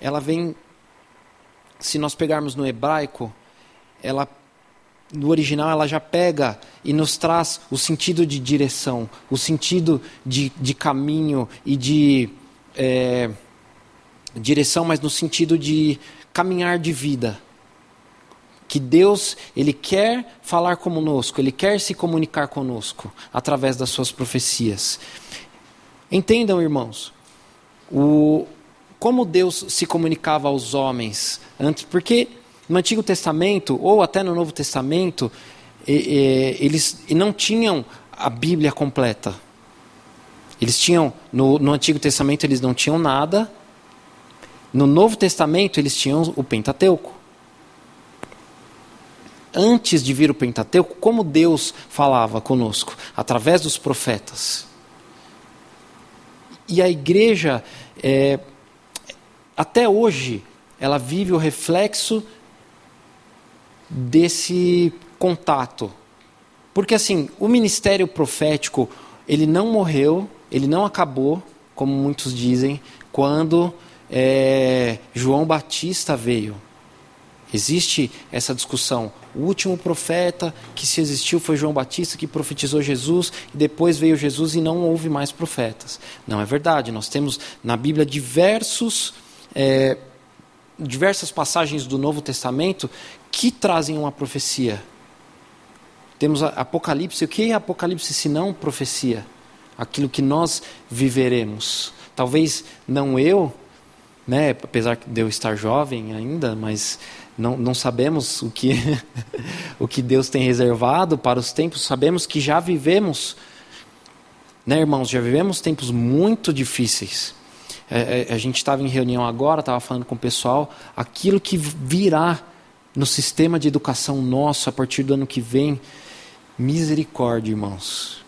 ela vem, se nós pegarmos no hebraico, ela no original ela já pega e nos traz o sentido de direção, o sentido de, de caminho e de é, direção, mas no sentido de caminhar de vida. Que Deus, Ele quer falar conosco, Ele quer se comunicar conosco através das suas profecias. Entendam, irmãos, o, como Deus se comunicava aos homens antes, porque no Antigo Testamento, ou até no Novo Testamento, eles não tinham a Bíblia completa. Eles tinham, no, no Antigo Testamento eles não tinham nada, no Novo Testamento eles tinham o Pentateuco. Antes de vir o Pentateuco, como Deus falava conosco? Através dos profetas. E a igreja é, até hoje, ela vive o reflexo desse contato. Porque assim, o ministério profético, ele não morreu, ele não acabou, como muitos dizem, quando é, João Batista veio. Existe essa discussão. O último profeta que se existiu foi João Batista, que profetizou Jesus, e depois veio Jesus e não houve mais profetas. Não é verdade. Nós temos na Bíblia diversos é, diversas passagens do Novo Testamento que trazem uma profecia. Temos Apocalipse. O que é Apocalipse se não profecia? Aquilo que nós viveremos. Talvez não eu, né, apesar de eu estar jovem ainda, mas não, não sabemos o que, o que Deus tem reservado para os tempos. Sabemos que já vivemos, né, irmãos, já vivemos tempos muito difíceis. É, é, a gente estava em reunião agora, estava falando com o pessoal, aquilo que virá no sistema de educação nosso a partir do ano que vem, misericórdia, irmãos.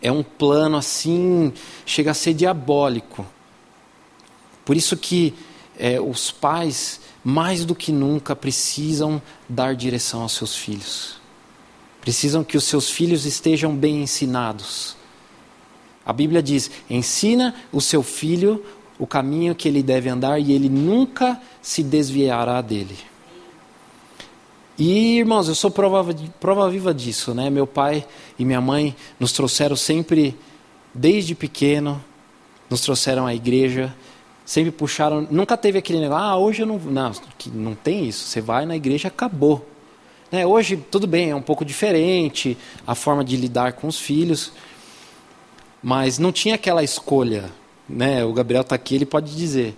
É um plano assim, chega a ser diabólico. Por isso que é, os pais, mais do que nunca, precisam dar direção aos seus filhos. Precisam que os seus filhos estejam bem ensinados a Bíblia diz: ensina o seu filho o caminho que ele deve andar e ele nunca se desviará dele. E, irmãos, eu sou prova, prova viva disso, né? Meu pai e minha mãe nos trouxeram sempre, desde pequeno, nos trouxeram à igreja, sempre puxaram. Nunca teve aquele negócio, ah, hoje eu não. Não, não tem isso. Você vai na igreja, acabou. Né? Hoje, tudo bem, é um pouco diferente a forma de lidar com os filhos. Mas não tinha aquela escolha. Né? O Gabriel está aqui, ele pode dizer.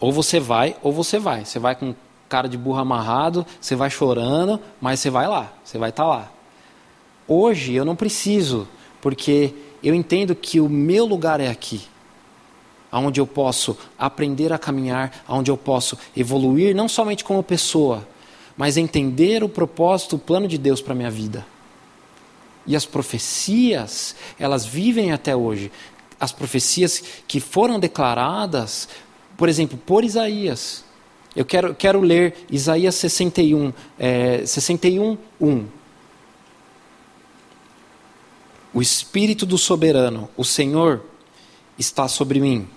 Ou você vai, ou você vai. Você vai com cara de burro amarrado, você vai chorando, mas você vai lá, você vai estar tá lá. Hoje eu não preciso, porque eu entendo que o meu lugar é aqui. Onde eu posso aprender a caminhar, onde eu posso evoluir, não somente como pessoa, mas entender o propósito, o plano de Deus para minha vida. E as profecias, elas vivem até hoje. As profecias que foram declaradas, por exemplo, por Isaías. Eu quero, quero ler Isaías 61, é, 61, 1. O Espírito do Soberano, o Senhor, está sobre mim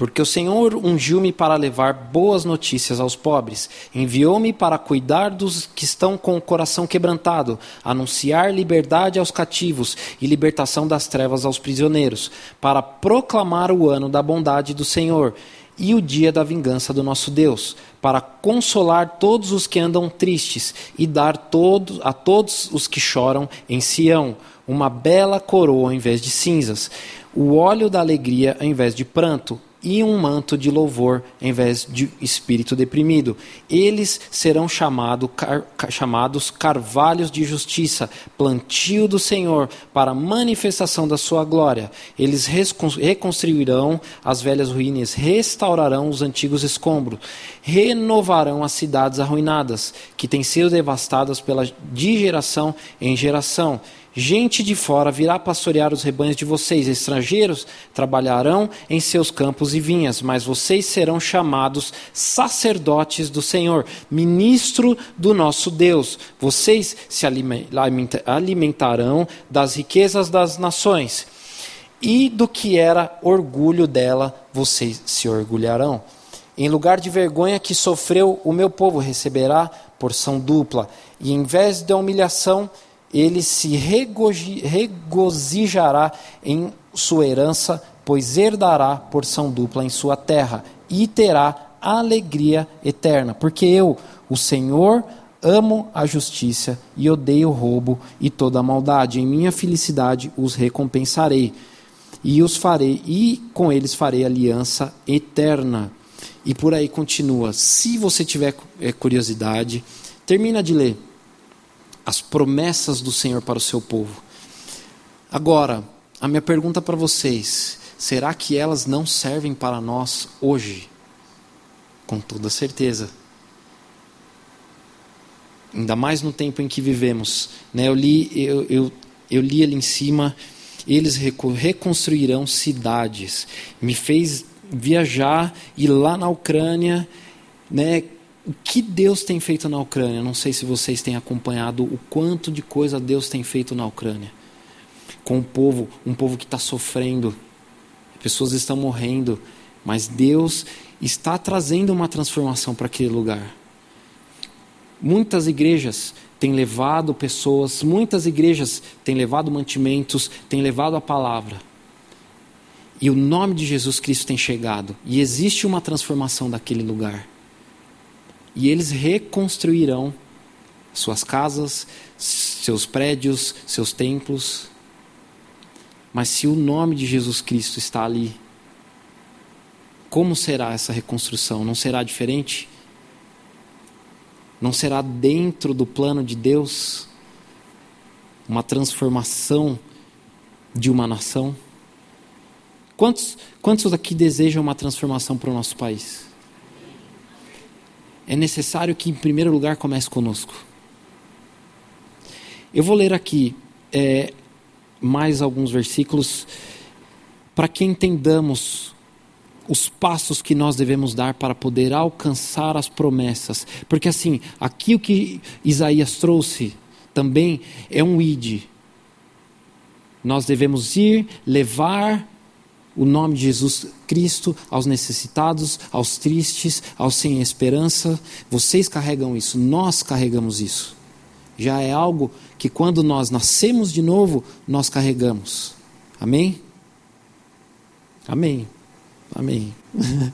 porque o Senhor ungiu-me para levar boas notícias aos pobres, enviou-me para cuidar dos que estão com o coração quebrantado, anunciar liberdade aos cativos e libertação das trevas aos prisioneiros, para proclamar o ano da bondade do Senhor e o dia da vingança do nosso Deus, para consolar todos os que andam tristes e dar todo, a todos os que choram em Sião uma bela coroa ao invés de cinzas, o óleo da alegria ao invés de pranto e um manto de louvor em vez de espírito deprimido. Eles serão chamado, car, chamados carvalhos de justiça, plantio do Senhor, para manifestação da sua glória. Eles reconstruirão as velhas ruínas, restaurarão os antigos escombros, renovarão as cidades arruinadas, que têm sido devastadas pela, de geração em geração Gente de fora virá pastorear os rebanhos de vocês, estrangeiros trabalharão em seus campos e vinhas, mas vocês serão chamados sacerdotes do Senhor, ministro do nosso Deus. Vocês se alimentarão das riquezas das nações, e do que era orgulho dela, vocês se orgulharão. Em lugar de vergonha que sofreu, o meu povo receberá porção dupla, e em vez da humilhação, ele se regozijará em sua herança, pois herdará porção dupla em sua terra e terá alegria eterna. Porque eu, o Senhor, amo a justiça e odeio o roubo e toda a maldade. Em minha felicidade os recompensarei e os farei e com eles farei aliança eterna. E por aí continua. Se você tiver eh, curiosidade, termina de ler as promessas do Senhor para o seu povo. Agora, a minha pergunta para vocês: será que elas não servem para nós hoje? Com toda certeza. Ainda mais no tempo em que vivemos. Né? Eu, li, eu, eu, eu li ali em cima: eles reconstruirão cidades. Me fez viajar, ir lá na Ucrânia, né? O que Deus tem feito na Ucrânia. Não sei se vocês têm acompanhado o quanto de coisa Deus tem feito na Ucrânia. Com o povo, um povo que está sofrendo, pessoas estão morrendo, mas Deus está trazendo uma transformação para aquele lugar. Muitas igrejas têm levado pessoas, muitas igrejas têm levado mantimentos, têm levado a palavra. E o nome de Jesus Cristo tem chegado. E existe uma transformação daquele lugar e eles reconstruirão suas casas, seus prédios, seus templos. Mas se o nome de Jesus Cristo está ali, como será essa reconstrução? Não será diferente? Não será dentro do plano de Deus uma transformação de uma nação? Quantos, quantos aqui desejam uma transformação para o nosso país? É necessário que, em primeiro lugar, comece conosco. Eu vou ler aqui é, mais alguns versículos para que entendamos os passos que nós devemos dar para poder alcançar as promessas. Porque, assim, aqui o que Isaías trouxe também é um id. Nós devemos ir, levar o nome de Jesus Cristo aos necessitados, aos tristes, aos sem esperança. Vocês carregam isso, nós carregamos isso. Já é algo que quando nós nascemos de novo, nós carregamos. Amém? Amém. Amém.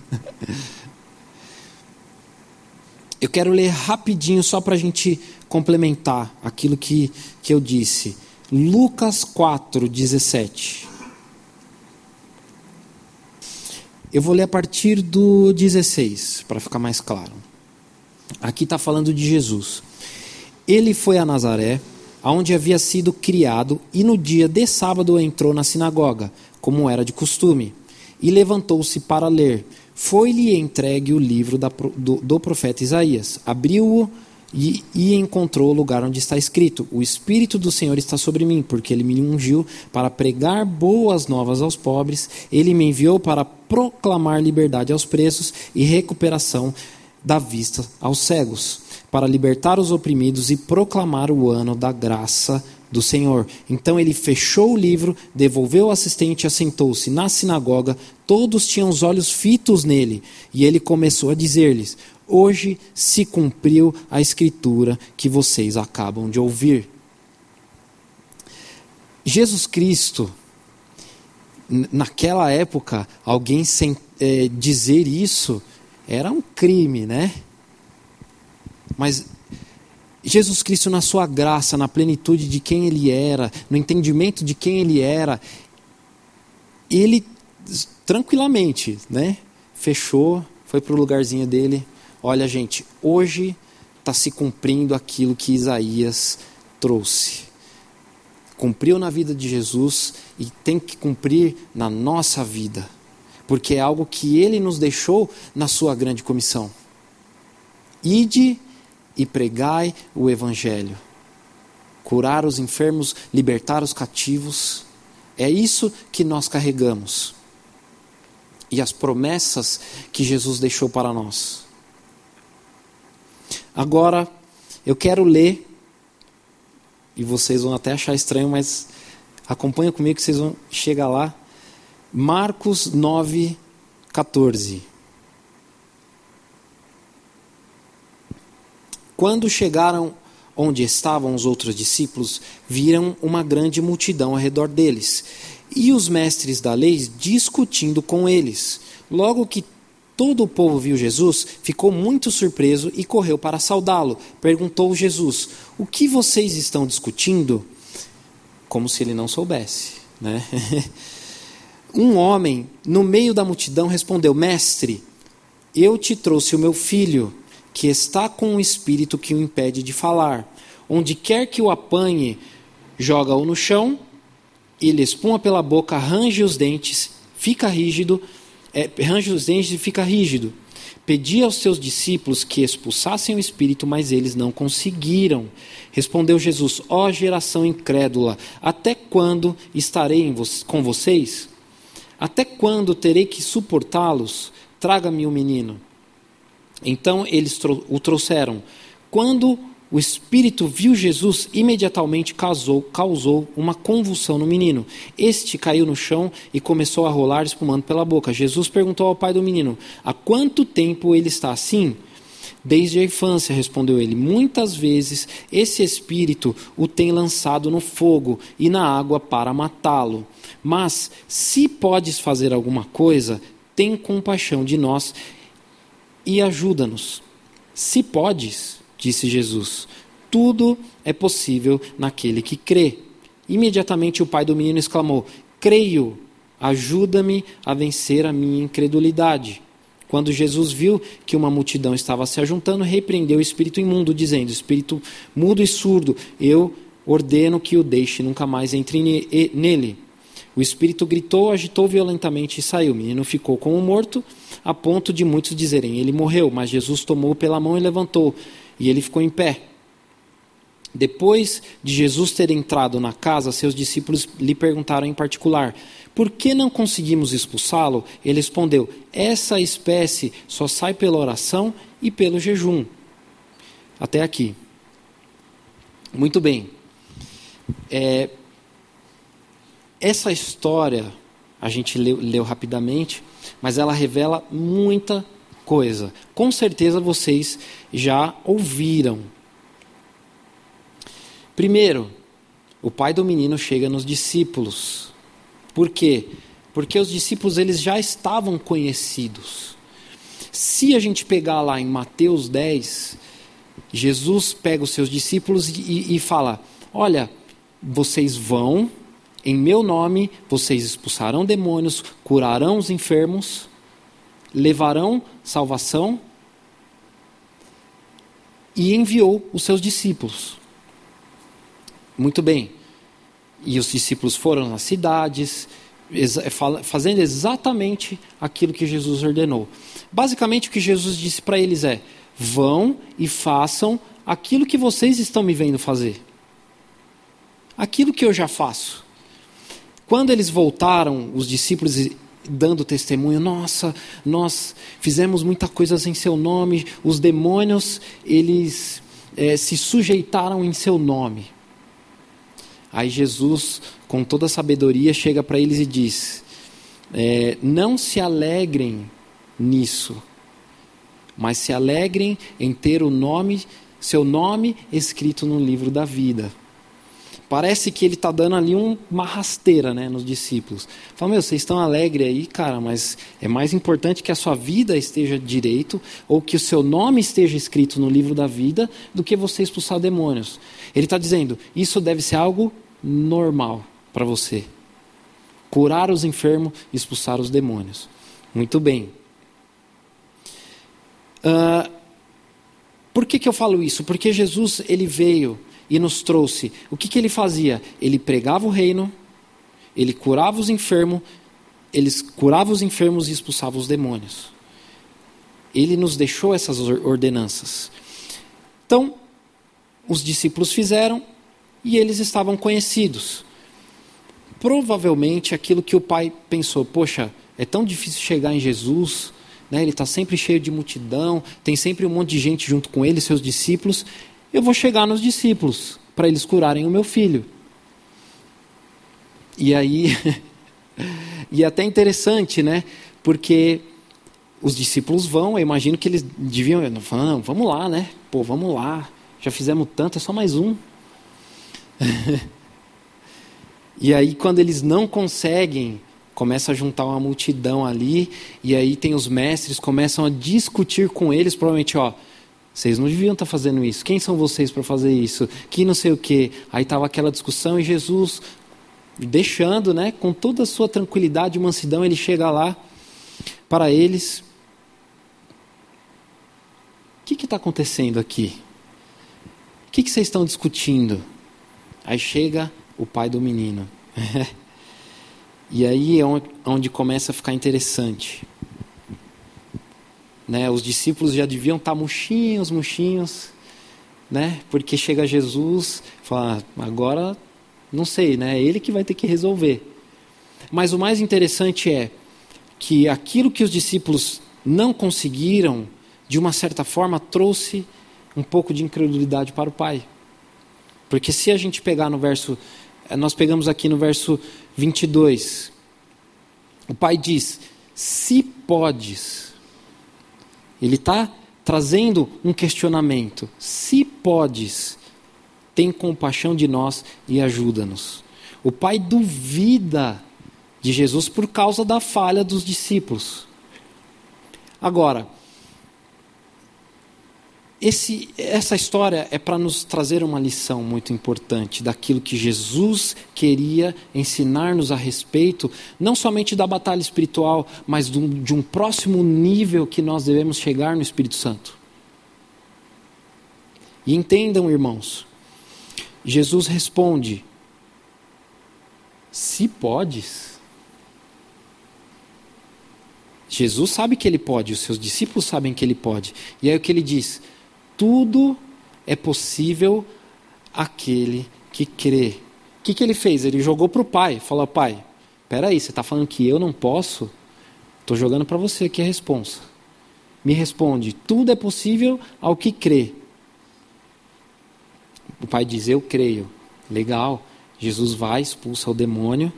eu quero ler rapidinho só para a gente complementar aquilo que, que eu disse. Lucas 4, 17. Eu vou ler a partir do 16, para ficar mais claro. Aqui está falando de Jesus. Ele foi a Nazaré, onde havia sido criado, e no dia de sábado entrou na sinagoga, como era de costume, e levantou-se para ler. Foi-lhe entregue o livro da, do, do profeta Isaías. Abriu-o e, e, encontrou o lugar onde está escrito: O Espírito do Senhor está sobre mim, porque ele me ungiu para pregar boas novas aos pobres, ele me enviou para proclamar liberdade aos presos e recuperação da vista aos cegos, para libertar os oprimidos e proclamar o ano da graça do Senhor. Então ele fechou o livro, devolveu o assistente e assentou-se na sinagoga. Todos tinham os olhos fitos nele, e ele começou a dizer-lhes: Hoje se cumpriu a escritura que vocês acabam de ouvir. Jesus Cristo, naquela época, alguém sem é, dizer isso era um crime, né? Mas Jesus Cristo, na sua graça, na plenitude de quem Ele era, no entendimento de quem Ele era, Ele tranquilamente, né? Fechou, foi para o lugarzinho dele. Olha, gente, hoje está se cumprindo aquilo que Isaías trouxe. Cumpriu na vida de Jesus e tem que cumprir na nossa vida, porque é algo que ele nos deixou na sua grande comissão. Ide e pregai o evangelho. Curar os enfermos, libertar os cativos. É isso que nós carregamos e as promessas que Jesus deixou para nós. Agora, eu quero ler, e vocês vão até achar estranho, mas acompanha comigo que vocês vão chegar lá. Marcos 9, 14. Quando chegaram onde estavam os outros discípulos, viram uma grande multidão ao redor deles e os mestres da lei discutindo com eles. Logo que todo o povo viu Jesus, ficou muito surpreso e correu para saudá-lo. Perguntou Jesus: O que vocês estão discutindo? Como se ele não soubesse. Né? um homem, no meio da multidão, respondeu: Mestre, eu te trouxe o meu filho, que está com um espírito que o impede de falar. Onde quer que o apanhe, joga-o no chão ele espuma pela boca, range os dentes, fica rígido, é, range os dentes e fica rígido. Pedi aos seus discípulos que expulsassem o espírito, mas eles não conseguiram. Respondeu Jesus: Ó oh, geração incrédula, até quando estarei com vocês? Até quando terei que suportá-los? Traga-me o menino. Então eles o trouxeram. Quando o espírito viu Jesus, imediatamente causou, causou uma convulsão no menino. Este caiu no chão e começou a rolar, espumando pela boca. Jesus perguntou ao pai do menino: Há quanto tempo ele está assim? Desde a infância, respondeu ele. Muitas vezes esse espírito o tem lançado no fogo e na água para matá-lo. Mas, se podes fazer alguma coisa, tem compaixão de nós e ajuda-nos. Se podes, disse Jesus. Tudo é possível naquele que crê. Imediatamente o pai do menino exclamou: Creio, ajuda-me a vencer a minha incredulidade. Quando Jesus viu que uma multidão estava se ajuntando, repreendeu o espírito imundo, dizendo: Espírito mudo e surdo, eu ordeno que o deixe, nunca mais entre nele. O espírito gritou, agitou violentamente e saiu. O menino ficou como morto, a ponto de muitos dizerem: Ele morreu. Mas Jesus tomou pela mão e levantou e ele ficou em pé. Depois de Jesus ter entrado na casa, seus discípulos lhe perguntaram em particular: Por que não conseguimos expulsá-lo? Ele respondeu: Essa espécie só sai pela oração e pelo jejum. Até aqui. Muito bem. É, essa história a gente leu, leu rapidamente, mas ela revela muita coisa. Com certeza vocês já ouviram. Primeiro, o pai do menino chega nos discípulos. Por quê? Porque os discípulos eles já estavam conhecidos. Se a gente pegar lá em Mateus 10, Jesus pega os seus discípulos e, e fala: Olha, vocês vão, em meu nome, vocês expulsarão demônios, curarão os enfermos, levarão salvação e enviou os seus discípulos. Muito bem. E os discípulos foram nas cidades, é, fazendo exatamente aquilo que Jesus ordenou. Basicamente, o que Jesus disse para eles é: vão e façam aquilo que vocês estão me vendo fazer. Aquilo que eu já faço. Quando eles voltaram, os discípulos dando testemunho, nossa, nós fizemos muita coisa em seu nome, os demônios, eles é, se sujeitaram em seu nome. Aí Jesus, com toda a sabedoria, chega para eles e diz: é, Não se alegrem nisso, mas se alegrem em ter o nome, seu nome escrito no livro da vida. Parece que ele está dando ali um, uma rasteira né, nos discípulos. Fala, meu, vocês estão alegres aí, cara, mas é mais importante que a sua vida esteja direito, ou que o seu nome esteja escrito no livro da vida, do que você expulsar demônios. Ele está dizendo, isso deve ser algo normal para você. curar os enfermos expulsar os demônios. Muito bem. Uh, por que, que eu falo isso? Porque Jesus ele veio e nos trouxe. O que, que ele fazia? Ele pregava o reino, ele curava os enfermos, ele curava os enfermos e expulsava os demônios. Ele nos deixou essas ordenanças. Então, os discípulos fizeram e eles estavam conhecidos. Provavelmente aquilo que o pai pensou: poxa, é tão difícil chegar em Jesus, né? ele está sempre cheio de multidão, tem sempre um monte de gente junto com ele, seus discípulos. Eu vou chegar nos discípulos para eles curarem o meu filho. E aí, e é até interessante, né? Porque os discípulos vão, eu imagino que eles deviam, falar, vamos lá, né? Pô, vamos lá. Já fizemos tanto, é só mais um. e aí, quando eles não conseguem, começa a juntar uma multidão ali, e aí tem os mestres, começam a discutir com eles, provavelmente, ó, vocês não deviam estar fazendo isso. Quem são vocês para fazer isso? Que não sei o quê. Aí estava aquela discussão e Jesus, deixando, né, com toda a sua tranquilidade e mansidão, ele chega lá para eles. O que está acontecendo aqui? O que, que vocês estão discutindo? Aí chega o pai do menino. e aí é onde começa a ficar interessante. Né, os discípulos já deviam estar murchinhos, murchinhos, né? Porque chega Jesus, fala, agora não sei, né? É ele que vai ter que resolver. Mas o mais interessante é que aquilo que os discípulos não conseguiram, de uma certa forma, trouxe um pouco de incredulidade para o pai. Porque se a gente pegar no verso, eh, nós pegamos aqui no verso 22, o pai diz: Se podes. Ele está trazendo um questionamento. Se podes, tem compaixão de nós e ajuda-nos. O pai duvida de Jesus por causa da falha dos discípulos. Agora, esse, essa história é para nos trazer uma lição muito importante daquilo que Jesus queria ensinar-nos a respeito, não somente da batalha espiritual, mas de um, de um próximo nível que nós devemos chegar no Espírito Santo. E entendam, irmãos, Jesus responde: Se podes. Jesus sabe que ele pode, os seus discípulos sabem que ele pode. E aí o que ele diz? Tudo é possível aquele que crê. O que, que ele fez? Ele jogou para o pai, falou: Pai, peraí, você está falando que eu não posso? Estou jogando para você aqui a responsa. Me responde: tudo é possível ao que crê. O pai diz: Eu creio. Legal. Jesus vai, expulsa o demônio.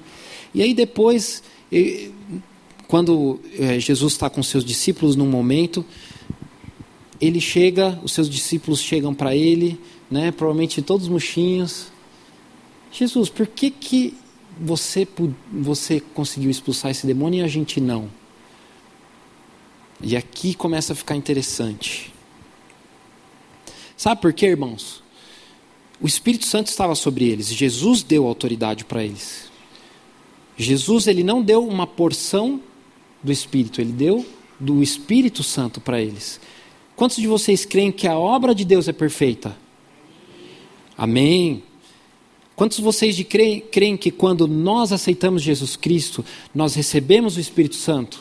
E aí depois, quando eh, Jesus está com seus discípulos num momento, ele chega, os seus discípulos chegam para ele, né, provavelmente todos murchinhos. Jesus, por que, que você, você conseguiu expulsar esse demônio e a gente não? E aqui começa a ficar interessante. Sabe por quê, irmãos? O Espírito Santo estava sobre eles, Jesus deu autoridade para eles. Jesus ele não deu uma porção do Espírito, ele deu do Espírito Santo para eles. Quantos de vocês creem que a obra de Deus é perfeita? Amém. Quantos de vocês de creem, creem que quando nós aceitamos Jesus Cristo, nós recebemos o Espírito Santo?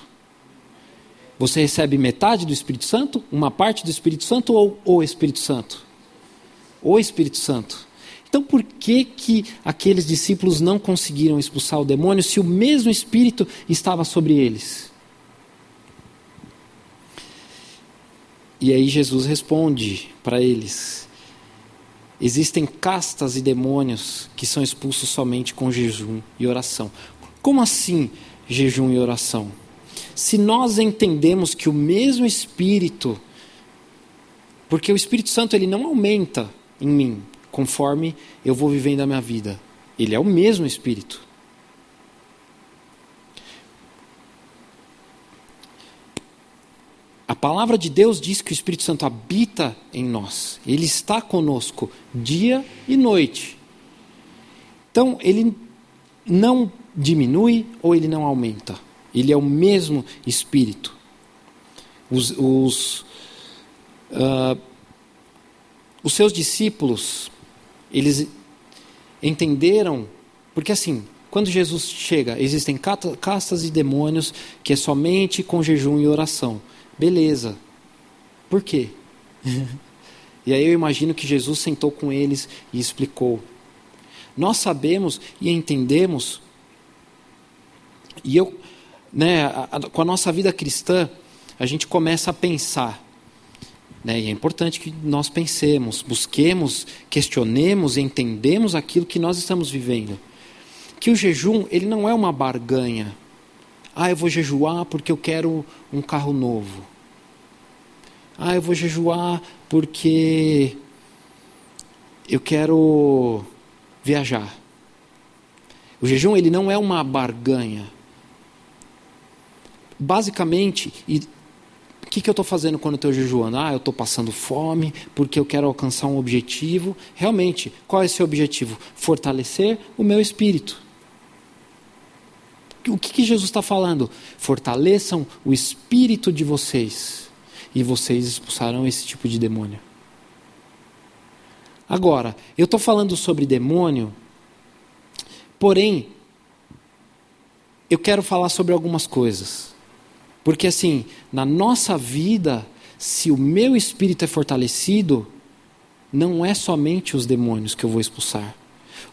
Você recebe metade do Espírito Santo, uma parte do Espírito Santo ou o Espírito Santo? O Espírito Santo. Então, por que que aqueles discípulos não conseguiram expulsar o demônio se o mesmo Espírito estava sobre eles? E aí Jesus responde para eles: Existem castas e demônios que são expulsos somente com jejum e oração. Como assim jejum e oração? Se nós entendemos que o mesmo Espírito, porque o Espírito Santo ele não aumenta em mim conforme eu vou vivendo a minha vida, ele é o mesmo Espírito. A palavra de Deus diz que o Espírito Santo habita em nós. Ele está conosco dia e noite. Então, ele não diminui ou ele não aumenta. Ele é o mesmo Espírito. Os, os, uh, os seus discípulos, eles entenderam, porque assim, quando Jesus chega, existem castas e demônios que é somente com jejum e oração. Beleza. Por quê? e aí eu imagino que Jesus sentou com eles e explicou. Nós sabemos e entendemos, e eu, né, a, a, com a nossa vida cristã, a gente começa a pensar. Né, e é importante que nós pensemos, busquemos, questionemos e entendemos aquilo que nós estamos vivendo. Que o jejum, ele não é uma barganha. Ah, eu vou jejuar porque eu quero um carro novo. Ah, eu vou jejuar porque eu quero viajar. O jejum ele não é uma barganha. Basicamente, e o que, que eu estou fazendo quando estou jejuando? Ah, eu estou passando fome porque eu quero alcançar um objetivo. Realmente, qual é esse objetivo? Fortalecer o meu espírito. O que, que Jesus está falando? Fortaleçam o espírito de vocês e vocês expulsarão esse tipo de demônio. Agora, eu estou falando sobre demônio, porém, eu quero falar sobre algumas coisas. Porque, assim, na nossa vida, se o meu espírito é fortalecido, não é somente os demônios que eu vou expulsar.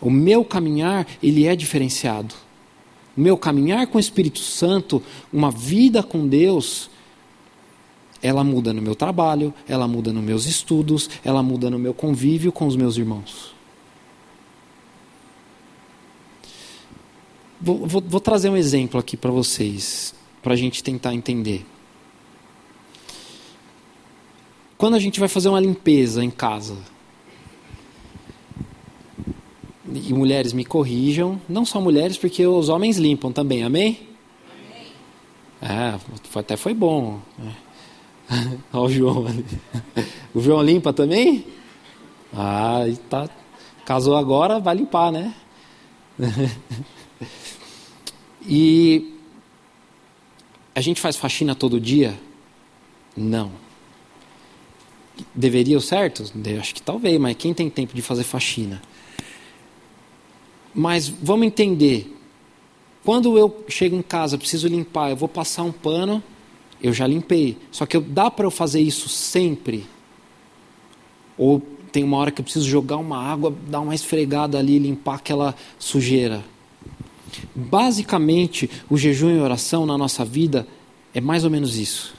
O meu caminhar, ele é diferenciado. Meu caminhar com o Espírito Santo, uma vida com Deus, ela muda no meu trabalho, ela muda nos meus estudos, ela muda no meu convívio com os meus irmãos. Vou, vou, vou trazer um exemplo aqui para vocês, para a gente tentar entender. Quando a gente vai fazer uma limpeza em casa, e mulheres me corrijam, não só mulheres, porque os homens limpam também, amém? amém. É, até foi bom. Né? Olha o João ali. O João limpa também? Ah, tá. Casou agora, vai limpar, né? e a gente faz faxina todo dia? Não. Deveria o certo? Acho que talvez, mas quem tem tempo de fazer faxina? Mas vamos entender. Quando eu chego em casa, preciso limpar, eu vou passar um pano, eu já limpei. Só que eu, dá para eu fazer isso sempre? Ou tem uma hora que eu preciso jogar uma água, dar uma esfregada ali, limpar aquela sujeira? Basicamente, o jejum e oração na nossa vida é mais ou menos isso.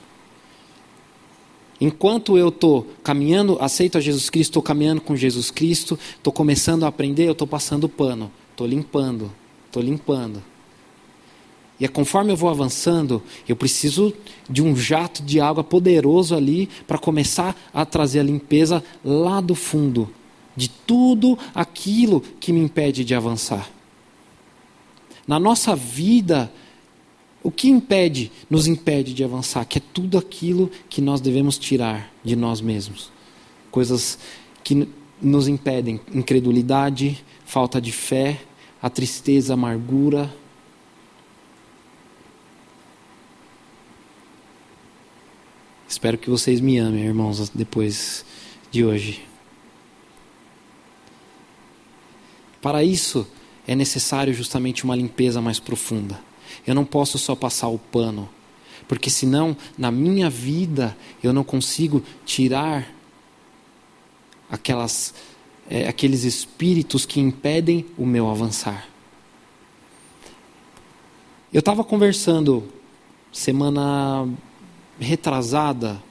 Enquanto eu estou caminhando, aceito a Jesus Cristo, estou caminhando com Jesus Cristo, estou começando a aprender, eu estou passando pano, estou limpando, estou limpando. E é conforme eu vou avançando, eu preciso de um jato de água poderoso ali para começar a trazer a limpeza lá do fundo de tudo aquilo que me impede de avançar. Na nossa vida, o que impede, nos impede de avançar? Que é tudo aquilo que nós devemos tirar de nós mesmos. Coisas que nos impedem: incredulidade, falta de fé, a tristeza, a amargura Espero que vocês me amem, irmãos, depois de hoje. Para isso, é necessário justamente uma limpeza mais profunda. Eu não posso só passar o pano, porque senão, na minha vida, eu não consigo tirar aquelas, é, aqueles espíritos que impedem o meu avançar. Eu estava conversando semana retrasada,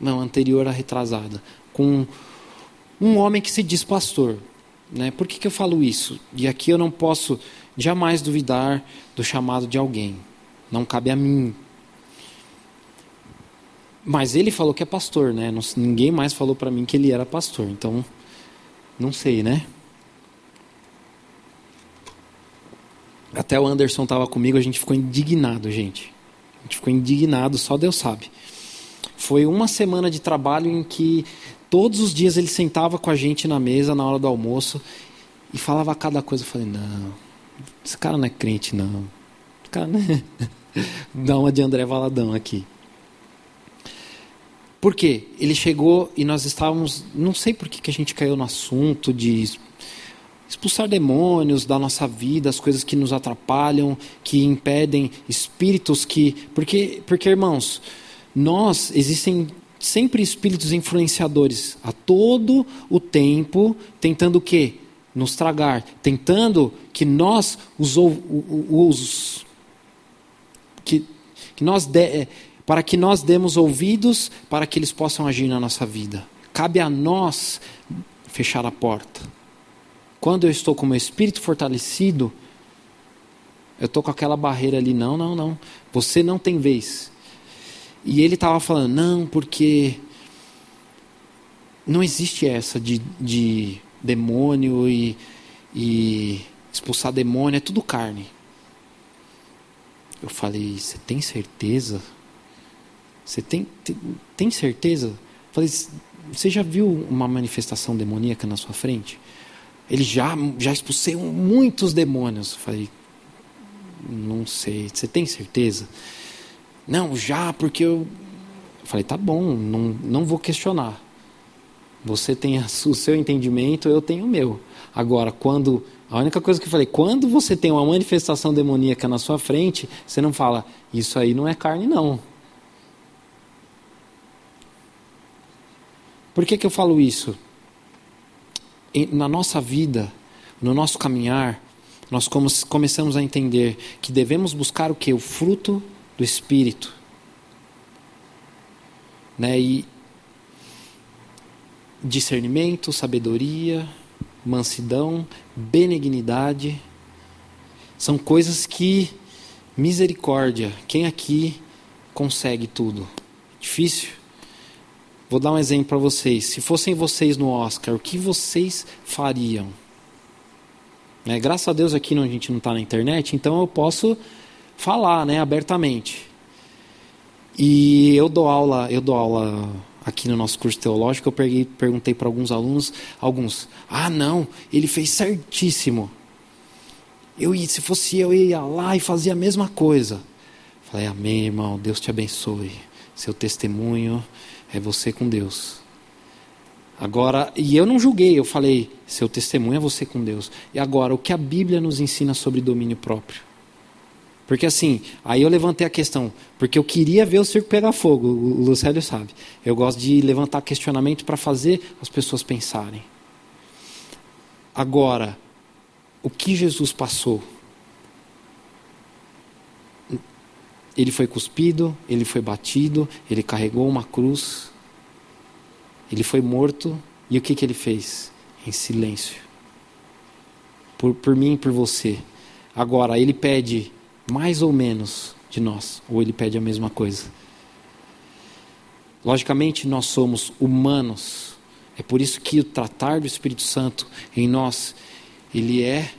não, anterior à retrasada, com um homem que se diz pastor. Né? Por que, que eu falo isso? E aqui eu não posso jamais duvidar do chamado de alguém. Não cabe a mim. Mas ele falou que é pastor, né? Ninguém mais falou para mim que ele era pastor. Então, não sei, né? Até o Anderson estava comigo, a gente ficou indignado, gente. A gente ficou indignado, só Deus sabe. Foi uma semana de trabalho em que todos os dias ele sentava com a gente na mesa na hora do almoço e falava cada coisa. Eu falei, não, esse cara não é crente, não. Esse cara não é... Dá uma de André Valadão aqui. Por quê? Ele chegou e nós estávamos. Não sei por que, que a gente caiu no assunto de expulsar demônios da nossa vida, as coisas que nos atrapalham, que impedem espíritos que. Porque, porque irmãos, nós existem sempre espíritos influenciadores a todo o tempo, tentando o quê? Nos tragar, tentando que nós os, os que, que nós de, para que nós demos ouvidos para que eles possam agir na nossa vida. Cabe a nós fechar a porta. Quando eu estou com o meu espírito fortalecido, eu estou com aquela barreira ali, não, não, não. Você não tem vez. E ele estava falando, não, porque não existe essa de, de demônio e, e expulsar demônio, é tudo carne. Eu falei, você tem certeza? Você tem, tem, tem certeza? Falei, você já viu uma manifestação demoníaca na sua frente? Ele já, já expulsei muitos demônios. Falei, não sei, você tem certeza? Não, já, porque eu. Falei, tá bom, não, não vou questionar. Você tem o seu entendimento, eu tenho o meu. Agora, quando. A única coisa que eu falei, quando você tem uma manifestação demoníaca na sua frente, você não fala, isso aí não é carne, não. Por que, que eu falo isso? Na nossa vida, no nosso caminhar, nós começamos a entender que devemos buscar o que? O fruto do Espírito. Né? E discernimento, sabedoria, mansidão, benignidade, são coisas que misericórdia, quem aqui consegue tudo? Difícil? Vou dar um exemplo para vocês. Se fossem vocês no Oscar, o que vocês fariam? Né? Graças a Deus aqui a gente não está na internet, então eu posso falar né, abertamente. E eu dou aula, eu dou aula aqui no nosso curso teológico, eu peguei, perguntei para alguns alunos, alguns, ah não, ele fez certíssimo. Eu se fosse eu, eu ia lá e fazia a mesma coisa. Falei, amém, irmão, Deus te abençoe. Seu testemunho é você com Deus. Agora, e eu não julguei, eu falei, seu testemunho é você com Deus. E agora, o que a Bíblia nos ensina sobre domínio próprio? Porque assim, aí eu levantei a questão, porque eu queria ver o circo pegar fogo, o Lucélio sabe. Eu gosto de levantar questionamento para fazer as pessoas pensarem. Agora, o que Jesus passou? Ele foi cuspido, ele foi batido, ele carregou uma cruz, ele foi morto, e o que, que ele fez? Em silêncio. Por, por mim e por você. Agora, ele pede mais ou menos de nós, ou ele pede a mesma coisa. Logicamente, nós somos humanos. É por isso que o tratar do Espírito Santo em nós, ele é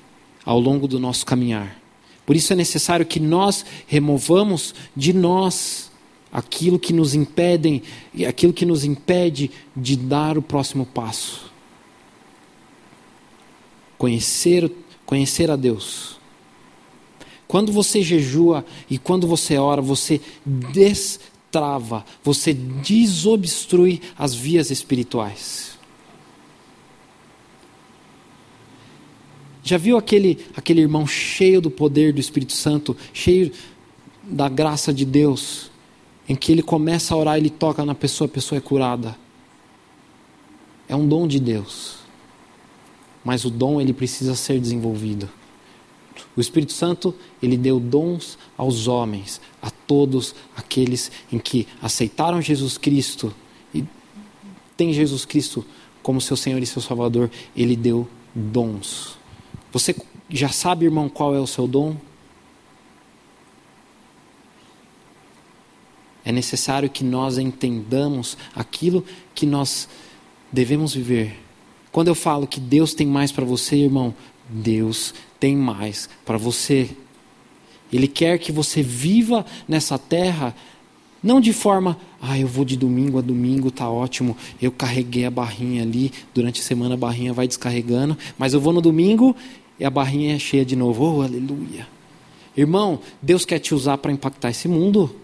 ao longo do nosso caminhar. Por isso é necessário que nós removamos de nós aquilo que nos impedem, aquilo que nos impede de dar o próximo passo. Conhecer, conhecer a Deus. Quando você jejua e quando você ora, você destrava, você desobstrui as vias espirituais. Já viu aquele, aquele irmão cheio do poder do Espírito Santo, cheio da graça de Deus, em que ele começa a orar, ele toca na pessoa, a pessoa é curada? É um dom de Deus. Mas o dom ele precisa ser desenvolvido. O Espírito Santo, ele deu dons aos homens, a todos aqueles em que aceitaram Jesus Cristo e tem Jesus Cristo como seu Senhor e seu Salvador, ele deu dons. Você já sabe, irmão, qual é o seu dom? É necessário que nós entendamos aquilo que nós devemos viver. Quando eu falo que Deus tem mais para você, irmão, Deus tem mais para você. Ele quer que você viva nessa terra não de forma, ah, eu vou de domingo a domingo, tá ótimo. Eu carreguei a barrinha ali, durante a semana a barrinha vai descarregando, mas eu vou no domingo e a barrinha é cheia de novo. Oh, aleluia. Irmão, Deus quer te usar para impactar esse mundo.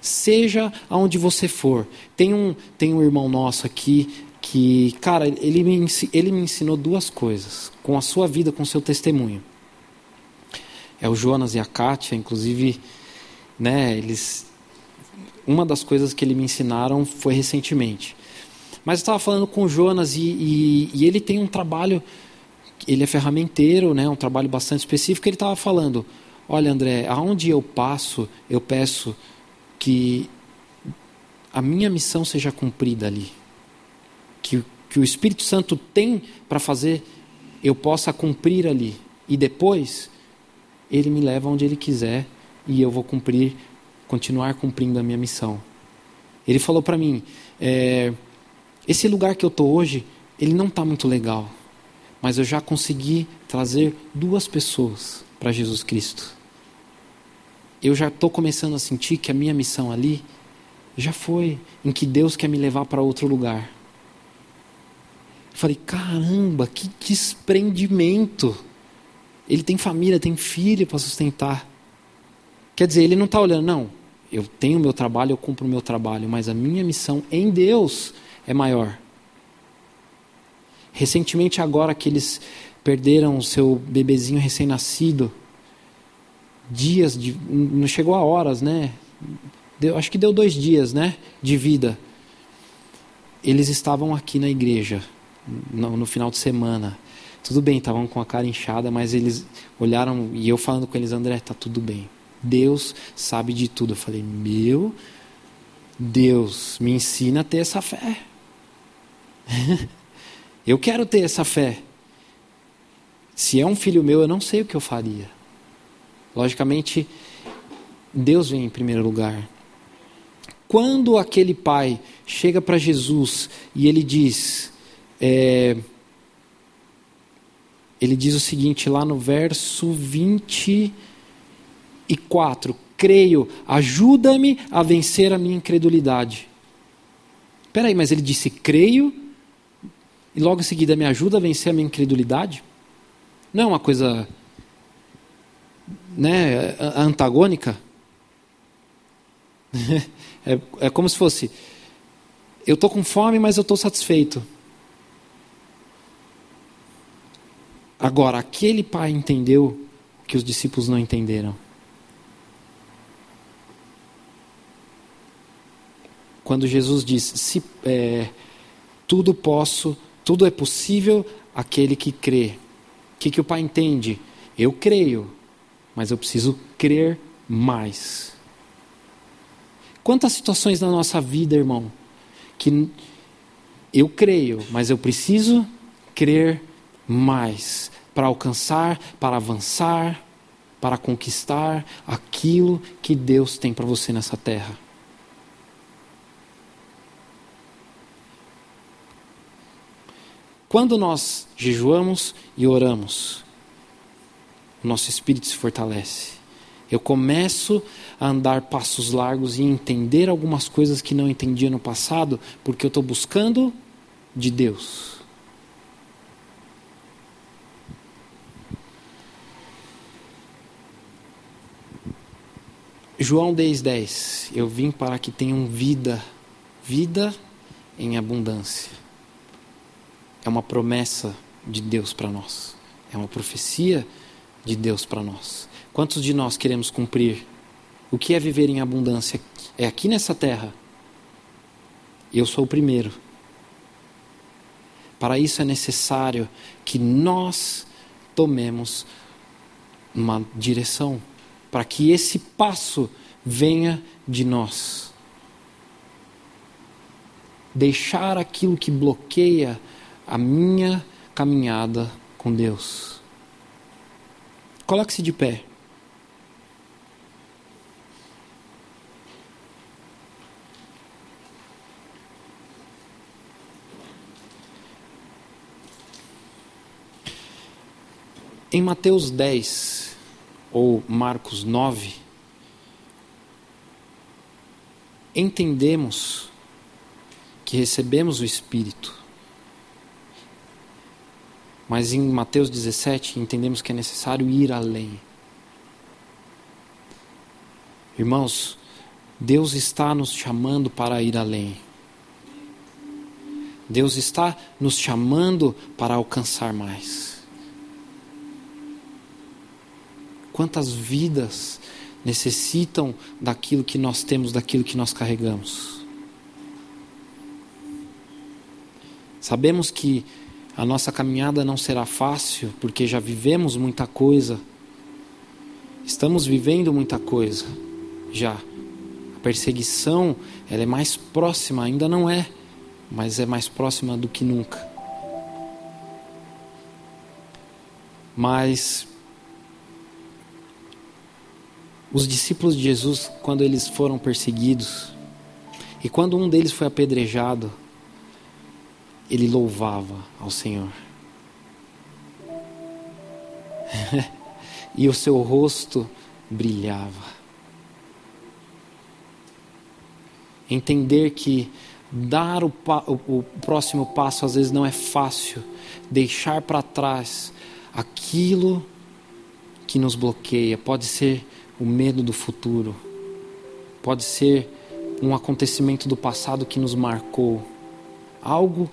Seja aonde você for. Tem um, tem um irmão nosso aqui que, cara, ele me, ele me ensinou duas coisas, com a sua vida, com o seu testemunho. É o Jonas e a Kátia, inclusive, né, eles uma das coisas que ele me ensinaram foi recentemente. Mas eu estava falando com o Jonas e, e, e, ele tem um trabalho, ele é ferramenteiro, né, um trabalho bastante específico. Ele estava falando: Olha, André, aonde eu passo, eu peço que a minha missão seja cumprida ali. Que, que o Espírito Santo tem para fazer, eu possa cumprir ali. E depois, ele me leva onde ele quiser e eu vou cumprir continuar cumprindo a minha missão. Ele falou para mim: é, esse lugar que eu estou hoje, ele não está muito legal, mas eu já consegui trazer duas pessoas para Jesus Cristo. Eu já estou começando a sentir que a minha missão ali já foi, em que Deus quer me levar para outro lugar. Eu falei: caramba, que desprendimento! Ele tem família, tem filho para sustentar. Quer dizer, ele não está olhando, não, eu tenho meu trabalho, eu cumpro o meu trabalho, mas a minha missão em Deus é maior. Recentemente, agora que eles perderam o seu bebezinho recém-nascido, dias de. não chegou a horas, né? Deu, acho que deu dois dias, né? De vida. Eles estavam aqui na igreja, no, no final de semana. Tudo bem, estavam com a cara inchada, mas eles olharam e eu falando com eles, André, tá tudo bem. Deus sabe de tudo. Eu falei, meu Deus, me ensina a ter essa fé. eu quero ter essa fé. Se é um filho meu, eu não sei o que eu faria. Logicamente, Deus vem em primeiro lugar. Quando aquele pai chega para Jesus e ele diz, é, ele diz o seguinte lá no verso 20 e 4. Creio, ajuda-me a vencer a minha incredulidade. Espera aí, mas ele disse creio e logo em seguida me ajuda a vencer a minha incredulidade? Não é uma coisa né, antagônica? É, é como se fosse: eu estou com fome, mas eu estou satisfeito. Agora, aquele pai entendeu que os discípulos não entenderam. quando Jesus diz: se, é, tudo posso, tudo é possível aquele que crê. O que, que o Pai entende? Eu creio, mas eu preciso crer mais. Quantas situações na nossa vida, irmão, que eu creio, mas eu preciso crer mais para alcançar, para avançar, para conquistar aquilo que Deus tem para você nessa terra. Quando nós jejuamos e oramos, o nosso espírito se fortalece. Eu começo a andar passos largos e entender algumas coisas que não entendia no passado, porque eu estou buscando de Deus. João 10,10 Eu vim para que tenham vida, vida em abundância é uma promessa de Deus para nós. É uma profecia de Deus para nós. Quantos de nós queremos cumprir? O que é viver em abundância? É aqui nessa terra. Eu sou o primeiro. Para isso é necessário que nós tomemos uma direção, para que esse passo venha de nós. Deixar aquilo que bloqueia a minha caminhada com Deus. Coloque-se de pé. Em Mateus 10 ou Marcos 9, entendemos que recebemos o Espírito Mas em Mateus 17 entendemos que é necessário ir além. Irmãos, Deus está nos chamando para ir além. Deus está nos chamando para alcançar mais. Quantas vidas necessitam daquilo que nós temos, daquilo que nós carregamos? Sabemos que a nossa caminhada não será fácil, porque já vivemos muita coisa. Estamos vivendo muita coisa já. A perseguição, ela é mais próxima, ainda não é, mas é mais próxima do que nunca. Mas os discípulos de Jesus, quando eles foram perseguidos, e quando um deles foi apedrejado, ele louvava ao Senhor. e o seu rosto brilhava. Entender que dar o, o, próximo passo às vezes não é fácil, deixar para trás aquilo que nos bloqueia, pode ser o medo do futuro, pode ser um acontecimento do passado que nos marcou, algo,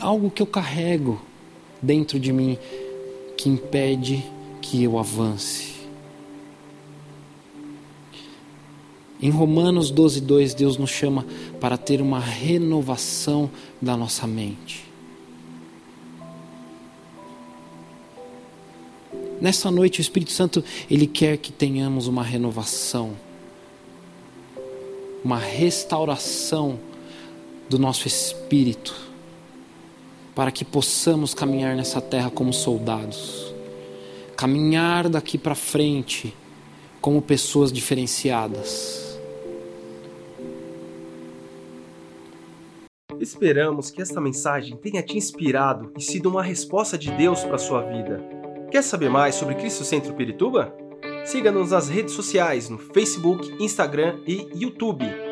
algo que eu carrego dentro de mim que impede que eu avance. Em Romanos 12, 2, Deus nos chama para ter uma renovação da nossa mente. Nessa noite, o Espírito Santo, Ele quer que tenhamos uma renovação, uma restauração do nosso espírito, para que possamos caminhar nessa terra como soldados, caminhar daqui para frente como pessoas diferenciadas Esperamos que esta mensagem tenha te inspirado e sido uma resposta de Deus para sua vida. Quer saber mais sobre Cristo Centro Pirituba? Siga-nos nas redes sociais no Facebook, Instagram e YouTube,